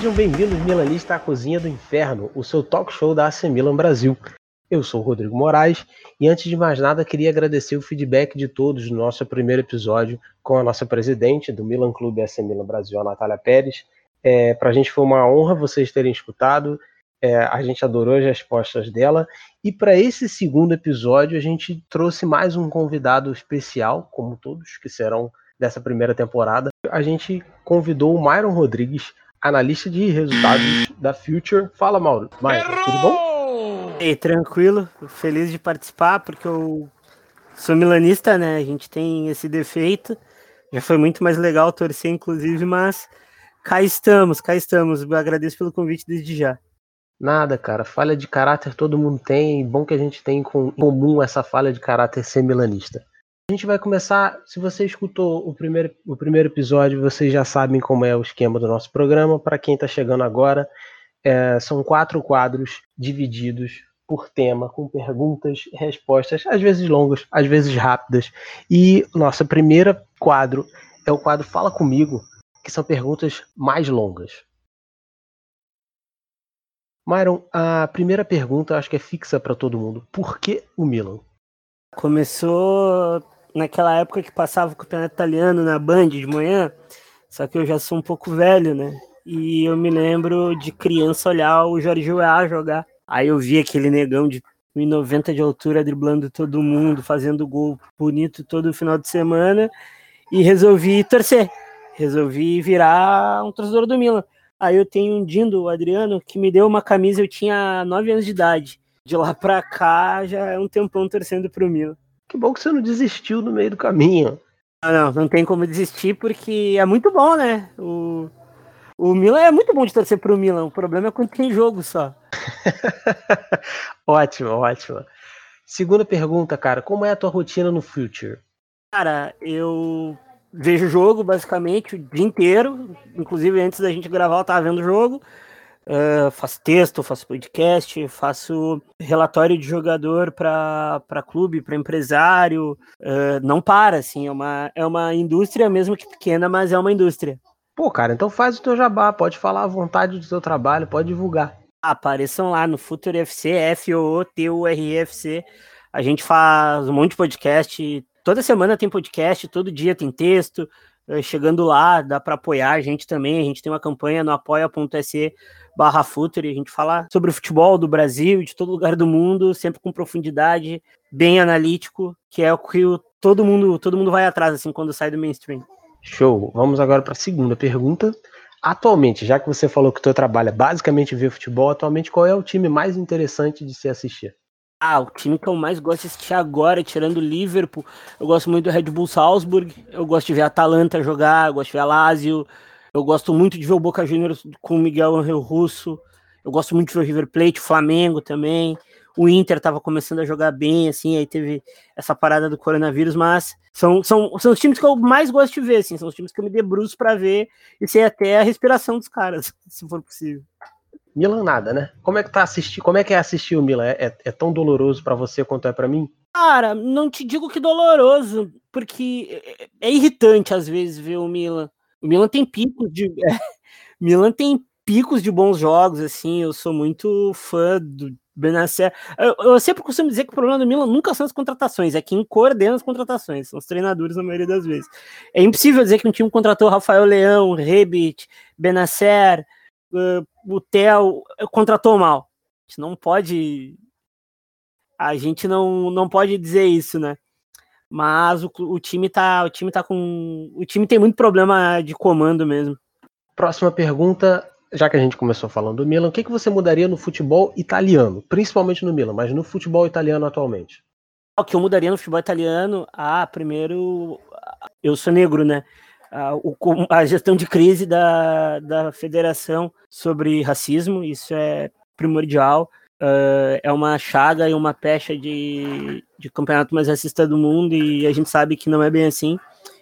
Sejam bem-vindos, Milanista, à Cozinha do Inferno, o seu talk show da AC Milan Brasil. Eu sou o Rodrigo Moraes e antes de mais nada queria agradecer o feedback de todos no nosso primeiro episódio com a nossa presidente do Milan Clube AC Milan Brasil, a Natália Pérez. É, Para a gente foi uma honra vocês terem escutado, é, a gente adorou as respostas dela. E para esse segundo episódio a gente trouxe mais um convidado especial, como todos que serão dessa primeira temporada. A gente convidou o Myron Rodrigues, analista de resultados da Future. Fala, Mauro. Myron, tudo bom? Ei, tranquilo, feliz de participar, porque eu sou milanista, né? A gente tem esse defeito. Já foi muito mais legal torcer, inclusive, mas cá estamos, cá estamos. Eu agradeço pelo convite desde já. Nada, cara. Falha de caráter todo mundo tem. Bom que a gente tem em comum essa falha de caráter ser milanista. A gente vai começar. Se você escutou o primeiro, o primeiro episódio, vocês já sabem como é o esquema do nosso programa. Para quem está chegando agora, é, são quatro quadros divididos por tema, com perguntas respostas, às vezes longas, às vezes rápidas. E nossa primeira quadro é o quadro Fala Comigo, que são perguntas mais longas. Myron, a primeira pergunta acho que é fixa para todo mundo. Por que o Milan? Começou naquela época que passava o campeonato italiano na Band de manhã, só que eu já sou um pouco velho, né? E eu me lembro de criança olhar o Jorge Weah jogar. Aí eu vi aquele negão de 1,90 de altura driblando todo mundo, fazendo gol bonito todo final de semana e resolvi torcer. Resolvi virar um torcedor do Milan. Aí eu tenho um Dindo, o Adriano, que me deu uma camisa, eu tinha 9 anos de idade. De lá pra cá já é um tempão torcendo pro Milan. Que bom que você não desistiu no meio do caminho. Ah, não, não tem como desistir porque é muito bom, né? O, o Milan é muito bom de torcer pro Milan. O problema é quando tem jogo só. ótimo, ótimo. Segunda pergunta, cara, como é a tua rotina no Future? Cara, eu vejo jogo basicamente o dia inteiro. Inclusive, antes da gente gravar, eu tava vendo o jogo. Uh, faço texto, faço podcast, faço relatório de jogador para clube, para empresário. Uh, não para, assim, é uma, é uma indústria, mesmo que pequena, mas é uma indústria. Pô, cara, então faz o teu jabá, pode falar à vontade do teu trabalho, pode divulgar. Apareçam lá no Future FC, F-O-O-T-U-R-I-F-C. A gente faz um monte de podcast. Toda semana tem podcast, todo dia tem texto. Eh, chegando lá, dá para apoiar a gente também. A gente tem uma campanha no apoia.se barra Future, a gente fala sobre o futebol do Brasil, de todo lugar do mundo, sempre com profundidade, bem analítico, que é o que todo mundo, todo mundo vai atrás assim quando sai do mainstream. Show. Vamos agora para a segunda pergunta. Atualmente, já que você falou que o teu trabalho é basicamente ver futebol, atualmente qual é o time mais interessante de se assistir? Ah, o time que eu mais gosto de assistir agora, tirando o Liverpool, eu gosto muito do Red Bull Salzburg, eu gosto de ver a Atalanta jogar, eu gosto de ver a Lazio, eu gosto muito de ver o Boca Juniors com o Miguel Angel Russo, eu gosto muito de ver o River Plate, o Flamengo também, o Inter estava começando a jogar bem, assim, aí teve essa parada do coronavírus, mas são, são, são os times que eu mais gosto de ver, assim, são os times que eu me debruço para ver e sei até a respiração dos caras, se for possível. Milan nada, né? Como é que tá assistir? Como é que é assistir o Milan? É, é, é tão doloroso para você quanto é para mim? Cara, não te digo que doloroso, porque é, é, irritante às vezes ver o Milan. O Milan tem picos de é, Milan tem picos de bons jogos, assim. Eu sou muito fã do Benacer. Eu, eu, sempre costumo dizer que o problema do Milan nunca são as contratações, é quem coordena as contratações, são os treinadores na maioria das vezes. É impossível dizer que um time contratou Rafael Leão, Rebit, Benacer o Theo contratou mal. A gente não pode. A gente não, não pode dizer isso, né? Mas o, o time tá. O time tá com. O time tem muito problema de comando mesmo. Próxima pergunta. Já que a gente começou falando do Milan, o que, que você mudaria no futebol italiano? Principalmente no Milan, mas no futebol italiano atualmente? O que eu mudaria no futebol italiano? Ah, primeiro. Eu sou negro, né? A, a gestão de crise da, da federação sobre racismo, isso é primordial. Uh, é uma chaga e uma pecha de, de campeonato mais racista do mundo e a gente sabe que não é bem assim.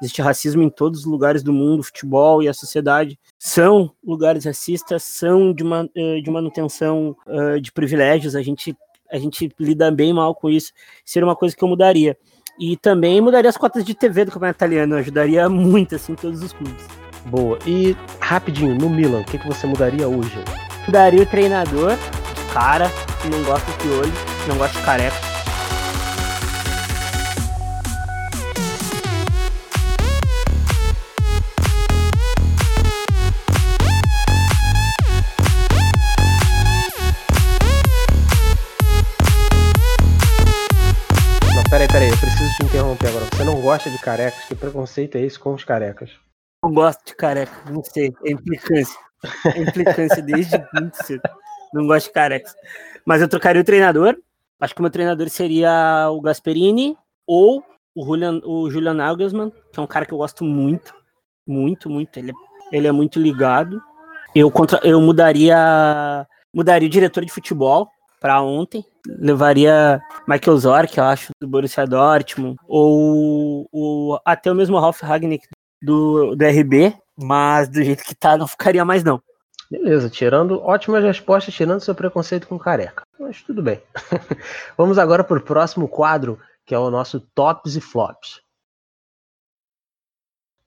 Existe racismo em todos os lugares do mundo, o futebol e a sociedade são lugares racistas, são de, uma, de manutenção uh, de privilégios, a gente, a gente lida bem mal com isso. Seria uma coisa que eu mudaria. E também mudaria as cotas de TV do campeonato italiano, ajudaria muito, assim, todos os clubes. Boa. E rapidinho, no Milan, o que, que você mudaria hoje? Mudaria o treinador, cara, que não gosta de olho, não gosta de careca. Não gosta de carecas? Que preconceito é esse com os carecas? Eu gosto de careca, não sei, é implicância. É implicância desde muito cedo. Não gosto de carecas. Mas eu trocaria o treinador. Acho que o meu treinador seria o Gasperini ou o Julian, o Julian Nagelsmann, que é um cara que eu gosto muito. Muito, muito. Ele, é, ele é muito ligado. Eu, contra, eu mudaria mudaria o diretor de futebol para ontem. Levaria Michael Zorc, eu acho, do Borussia Dortmund, ou, ou até o mesmo Ralf Ragnick do, do RB, mas do jeito que tá, não ficaria mais não. Beleza, tirando ótimas respostas, tirando seu preconceito com careca. Mas tudo bem. Vamos agora para o próximo quadro, que é o nosso Tops e Flops.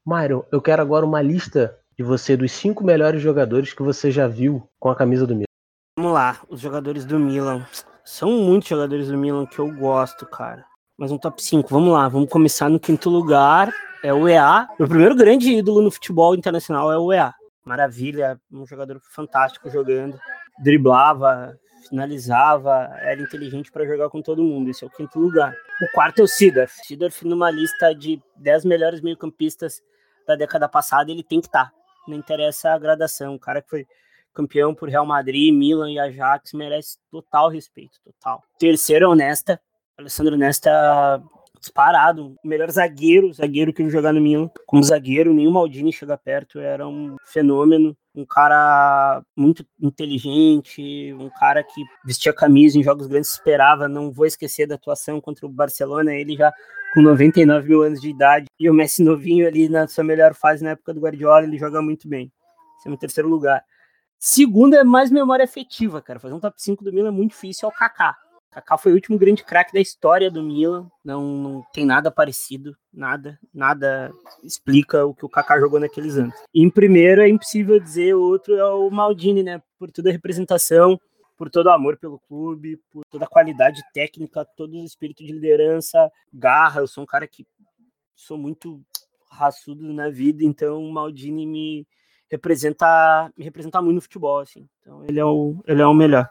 Mário, eu quero agora uma lista de você dos cinco melhores jogadores que você já viu com a camisa do Milan. Vamos lá, os jogadores do Milan. São muitos jogadores do Milan que eu gosto, cara. Mas um top 5, vamos lá, vamos começar no quinto lugar. É o EA. Meu primeiro grande ídolo no futebol internacional é o EA. Maravilha, um jogador fantástico jogando. Driblava, finalizava, era inteligente para jogar com todo mundo. Esse é o quinto lugar. O quarto é o Sidorf. Sidorf, numa lista de 10 melhores meio-campistas da década passada, ele tem que estar. Tá. Não interessa a gradação. O cara que foi campeão por Real Madrid, Milan e Ajax, merece total respeito, total. Terceiro, Honesta. Alessandro Nesta disparado, melhor zagueiro, zagueiro que eu jogar no Milan. Como zagueiro, nenhum Maldini chega perto, era um fenômeno, um cara muito inteligente, um cara que vestia camisa em jogos grandes, esperava, não vou esquecer da atuação contra o Barcelona, ele já com 99 mil anos de idade, e o Messi novinho ali na sua melhor fase na época do Guardiola, ele joga muito bem. Esse é o terceiro lugar. Segundo é mais memória afetiva, cara. Fazer um top 5 do Milan é muito difícil, é o Kaká. Kaká foi o último grande craque da história do Milan. Não, não tem nada parecido, nada, nada explica o que o Kaká jogou naqueles anos. E em primeiro é impossível dizer, o outro é o Maldini, né? Por toda a representação, por todo o amor pelo clube, por toda a qualidade técnica, todo o espírito de liderança, garra. Eu sou um cara que sou muito raçudo na vida, então o Maldini me representa, me representa muito no futebol, assim. Então ele é o, ele é o melhor.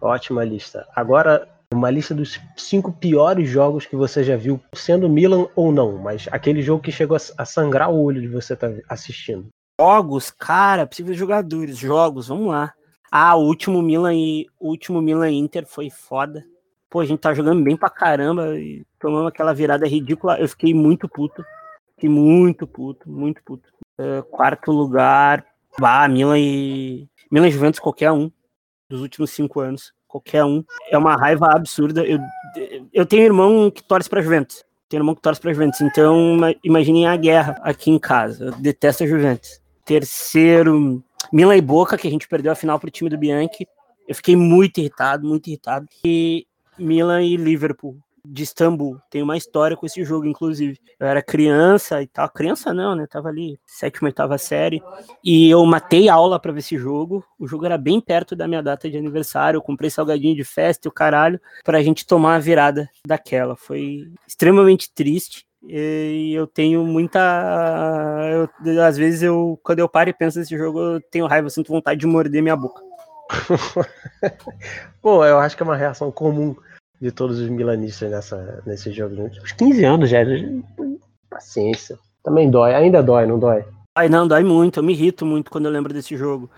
Ótima lista. Agora, uma lista dos cinco piores jogos que você já viu, sendo Milan ou não, mas aquele jogo que chegou a sangrar o olho de você estar tá assistindo. Jogos, cara, possíveis jogadores, jogos, vamos lá. Ah, o último Milan e o último Milan Inter foi foda. Pô, a gente tá jogando bem pra caramba e tomamos aquela virada ridícula. Eu fiquei muito puto. Fiquei muito puto, muito puto. Uh, quarto lugar, bah, Milan e. Milan e Juventus, qualquer um dos últimos cinco anos. Qualquer um. É uma raiva absurda. Eu, eu tenho irmão que torce pra Juventus. Tenho irmão que torce pra Juventus. Então, imaginem a guerra aqui em casa. Eu detesto a Juventus. Terceiro, Milan e Boca, que a gente perdeu a final pro time do Bianchi. Eu fiquei muito irritado, muito irritado. E Milan e Liverpool de Istambul. Tem uma história com esse jogo, inclusive. Eu era criança e tal. Criança não, né? Tava ali, sétima, oitava série. E eu matei aula para ver esse jogo. O jogo era bem perto da minha data de aniversário. Eu comprei salgadinho de festa e o caralho pra gente tomar a virada daquela. Foi extremamente triste. E eu tenho muita. Eu, às vezes, eu, quando eu paro e penso nesse jogo, eu tenho raiva, eu sinto vontade de morder minha boca. Pô, eu acho que é uma reação comum de todos os milanistas nessa, nesse jogo. Né? Uns 15 anos já. Paciência. Também dói, ainda dói, não dói? Ai, não, dói muito. Eu me irrito muito quando eu lembro desse jogo.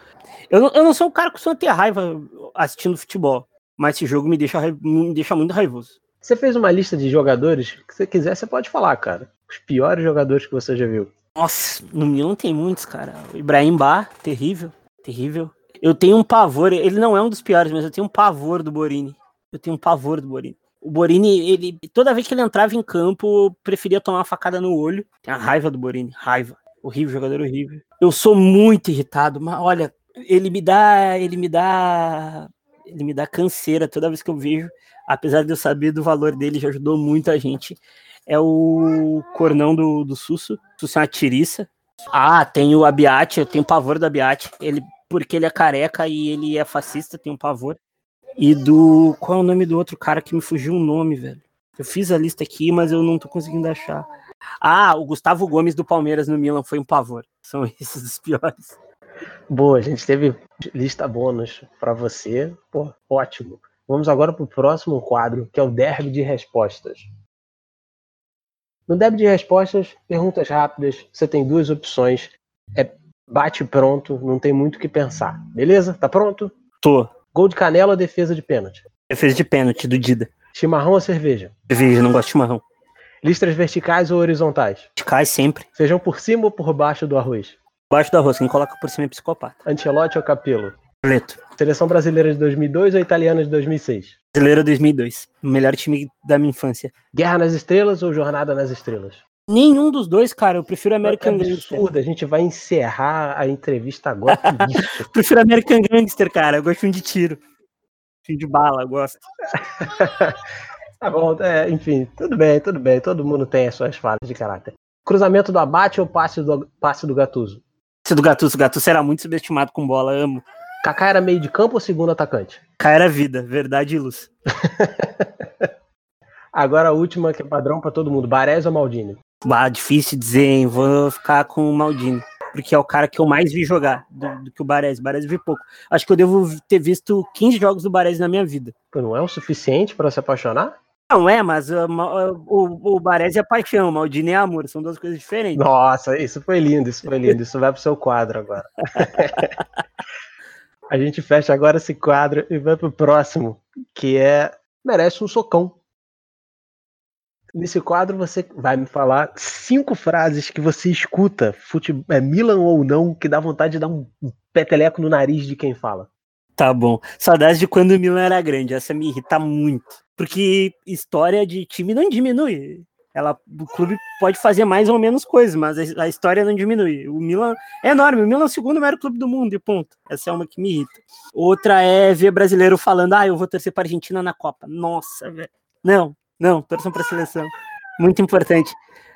Eu não, eu não sou um cara que costuma ter raiva assistindo futebol, mas esse jogo me deixa, me deixa muito raivoso. Você fez uma lista de jogadores que você quiser, você pode falar, cara. Os piores jogadores que você já viu. Nossa, no Milan tem muitos, cara. O Ibrahim Bar, terrível, terrível. Eu tenho um pavor, ele não é um dos piores, mas eu tenho um pavor do Borini. Eu tenho um pavor do Borini. O Borini, ele, toda vez que ele entrava em campo, preferia tomar uma facada no olho. Tem a raiva do Borini, raiva. Horrível, jogador horrível. Eu sou muito irritado, mas olha, ele me dá, ele me dá, ele me dá canseira toda vez que eu vejo, apesar de eu saber do valor dele, já ajudou muito a gente. É o cornão do, do Susso. Susso é uma tiriça, Ah, tem o Abiati, eu tenho pavor do Abiati. Ele, porque ele é careca e ele é fascista, tenho pavor. E do. Qual é o nome do outro cara que me fugiu o nome, velho? Eu fiz a lista aqui, mas eu não tô conseguindo achar. Ah, o Gustavo Gomes do Palmeiras no Milan foi um pavor. São esses os piores. Boa, a gente teve lista bônus para você. Pô, ótimo. Vamos agora para o próximo quadro, que é o Derby de Respostas. No Derby de Respostas, perguntas rápidas, você tem duas opções. É bate pronto, não tem muito o que pensar. Beleza? Tá pronto? Tô. Gol de canela ou defesa de pênalti? Defesa de pênalti, do Dida. Chimarrão ou cerveja? Cerveja, não gosto de chimarrão. Listras verticais ou horizontais? Verticais sempre. Feijão por cima ou por baixo do arroz? Baixo do arroz, quem coloca por cima é psicopata. Ancelotti ou Capello? Preto. Seleção brasileira de 2002 ou italiana de 2006? Brasileira 2002. O melhor time da minha infância. Guerra nas Estrelas ou Jornada nas Estrelas? Nenhum dos dois, cara. Eu prefiro American é Gangster. absurdo, a gente vai encerrar a entrevista agora com isso. prefiro American Gangster, cara. Eu gosto de filme de tiro. Filme de bala, eu gosto. tá bom, é, enfim, tudo bem, tudo bem. Todo mundo tem as suas falhas de caráter. Cruzamento do abate ou passe do, passe do Gatuso? Esse do Gattuso. O Gattuso era muito subestimado com bola, amo. Kaká era meio de campo ou segundo atacante? Cara era vida, verdade e luz. Agora a última que é padrão pra todo mundo. Barés ou Maldini? Bah, difícil dizer, hein? Vou ficar com o Maldini. Porque é o cara que eu mais vi jogar do, do que o Baresi. Baresi vi pouco. Acho que eu devo ter visto 15 jogos do Baresi na minha vida. Não é o suficiente pra se apaixonar? Não é, mas uh, uh, o, o Baresi é paixão, o Maldini é amor. São duas coisas diferentes. Nossa, isso foi lindo, isso foi lindo. Isso vai pro seu quadro agora. a gente fecha agora esse quadro e vai pro próximo, que é merece um socão. Nesse quadro você vai me falar cinco frases que você escuta, fute... é, Milan ou não, que dá vontade de dar um peteleco no nariz de quem fala. Tá bom. Saudades de quando o Milan era grande. Essa me irrita muito. Porque história de time não diminui. Ela, o clube pode fazer mais ou menos coisas, mas a, a história não diminui. O Milan é enorme. O Milan é o segundo maior clube do mundo, e ponto. Essa é uma que me irrita. Outra é ver brasileiro falando: ah, eu vou torcer para Argentina na Copa. Nossa, velho. Não, não, torçam para a seleção. Muito importante.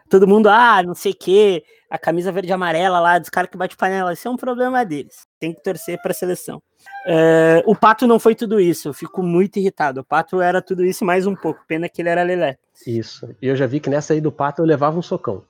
Todo mundo, ah, não sei o quê, a camisa verde e amarela lá dos caras que bate panela. Isso é um problema deles. Tem que torcer para a seleção. É, o Pato não foi tudo isso. Eu fico muito irritado. O Pato era tudo isso e mais um pouco. Pena que ele era lelé. Isso. E eu já vi que nessa aí do Pato eu levava um socão.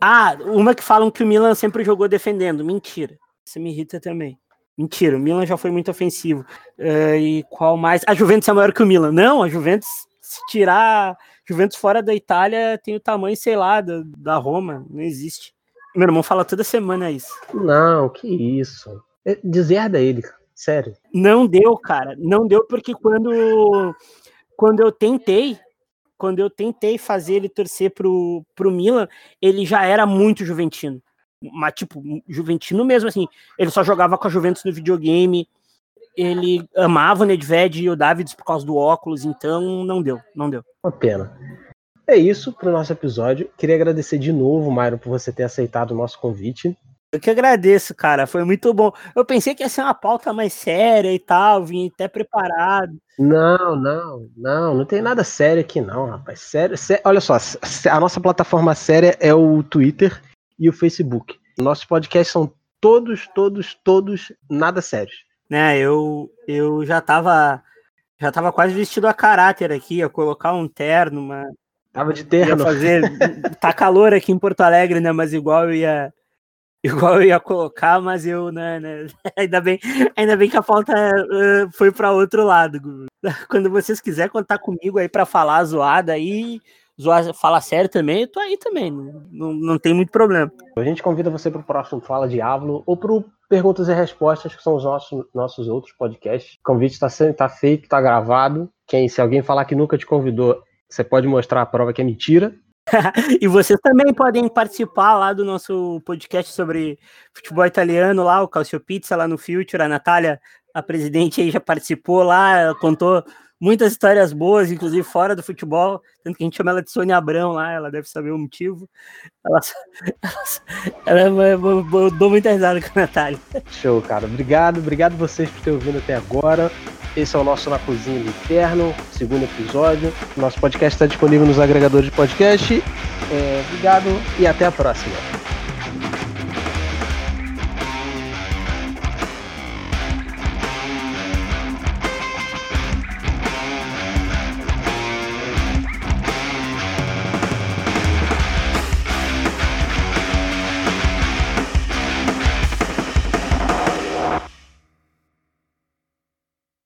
Ah, uma que falam que o Milan sempre jogou defendendo. Mentira. Isso me irrita também. Mentira, o Milan já foi muito ofensivo. É, e qual mais? A Juventus é maior que o Milan. Não, a Juventus, se tirar Juventus fora da Itália, tem o tamanho, sei lá, da, da Roma. Não existe. Meu irmão fala toda semana isso. Não, que isso. É, Deserda ele, sério. Não deu, cara. Não deu porque quando, quando eu tentei, quando eu tentei fazer ele torcer pro, pro Milan, ele já era muito juventino. Mas, tipo, juventino mesmo, assim. Ele só jogava com a Juventus no videogame. Ele amava o Nedved e o Davids por causa do óculos, então não deu, não deu. Uma pena. É isso pro nosso episódio. Queria agradecer de novo, Myron, por você ter aceitado o nosso convite. Eu que agradeço, cara. Foi muito bom. Eu pensei que ia ser uma pauta mais séria e tal, vim até preparado. Não, não, não, não tem nada sério aqui não, rapaz. Sério, sé- olha só, a nossa plataforma séria é o Twitter e o Facebook. Nossos podcasts são todos, todos, todos nada sérios. Né? Eu, eu já tava já tava quase vestido a caráter aqui, ia colocar um terno, mas Tava de ia terno. fazer tá calor aqui em Porto Alegre, né? Mas igual eu ia igual eu ia colocar, mas eu, né, né, ainda bem, ainda bem que a pauta eh, foi para outro lado. Quando vocês quiserem contar comigo aí para falar zoada aí, zoar, falar sério também, eu tô aí também, não, não, não tem muito problema. A gente convida você pro próximo Fala Diablo ou pro Perguntas e Respostas, que são os nossos, nossos outros podcasts. O convite está tá feito, tá gravado. Quem, se alguém falar que nunca te convidou, você pode mostrar a prova que é mentira. E vocês também podem participar lá do nosso podcast sobre futebol italiano, lá, o Calcio Pizza, lá no Future. A Natália, a presidente aí, já participou lá, contou muitas histórias boas, inclusive fora do futebol. Tanto que a gente chama ela de Sônia Abrão lá, ela deve saber o motivo. Ela, ela, ela- eu, eu dou muita risada com a Natália. Show, cara. Obrigado, obrigado vocês por terem ouvido até agora. Esse é o nosso Na Cozinha do Inferno, segundo episódio. Nosso podcast está disponível nos agregadores de podcast. É, obrigado e até a próxima.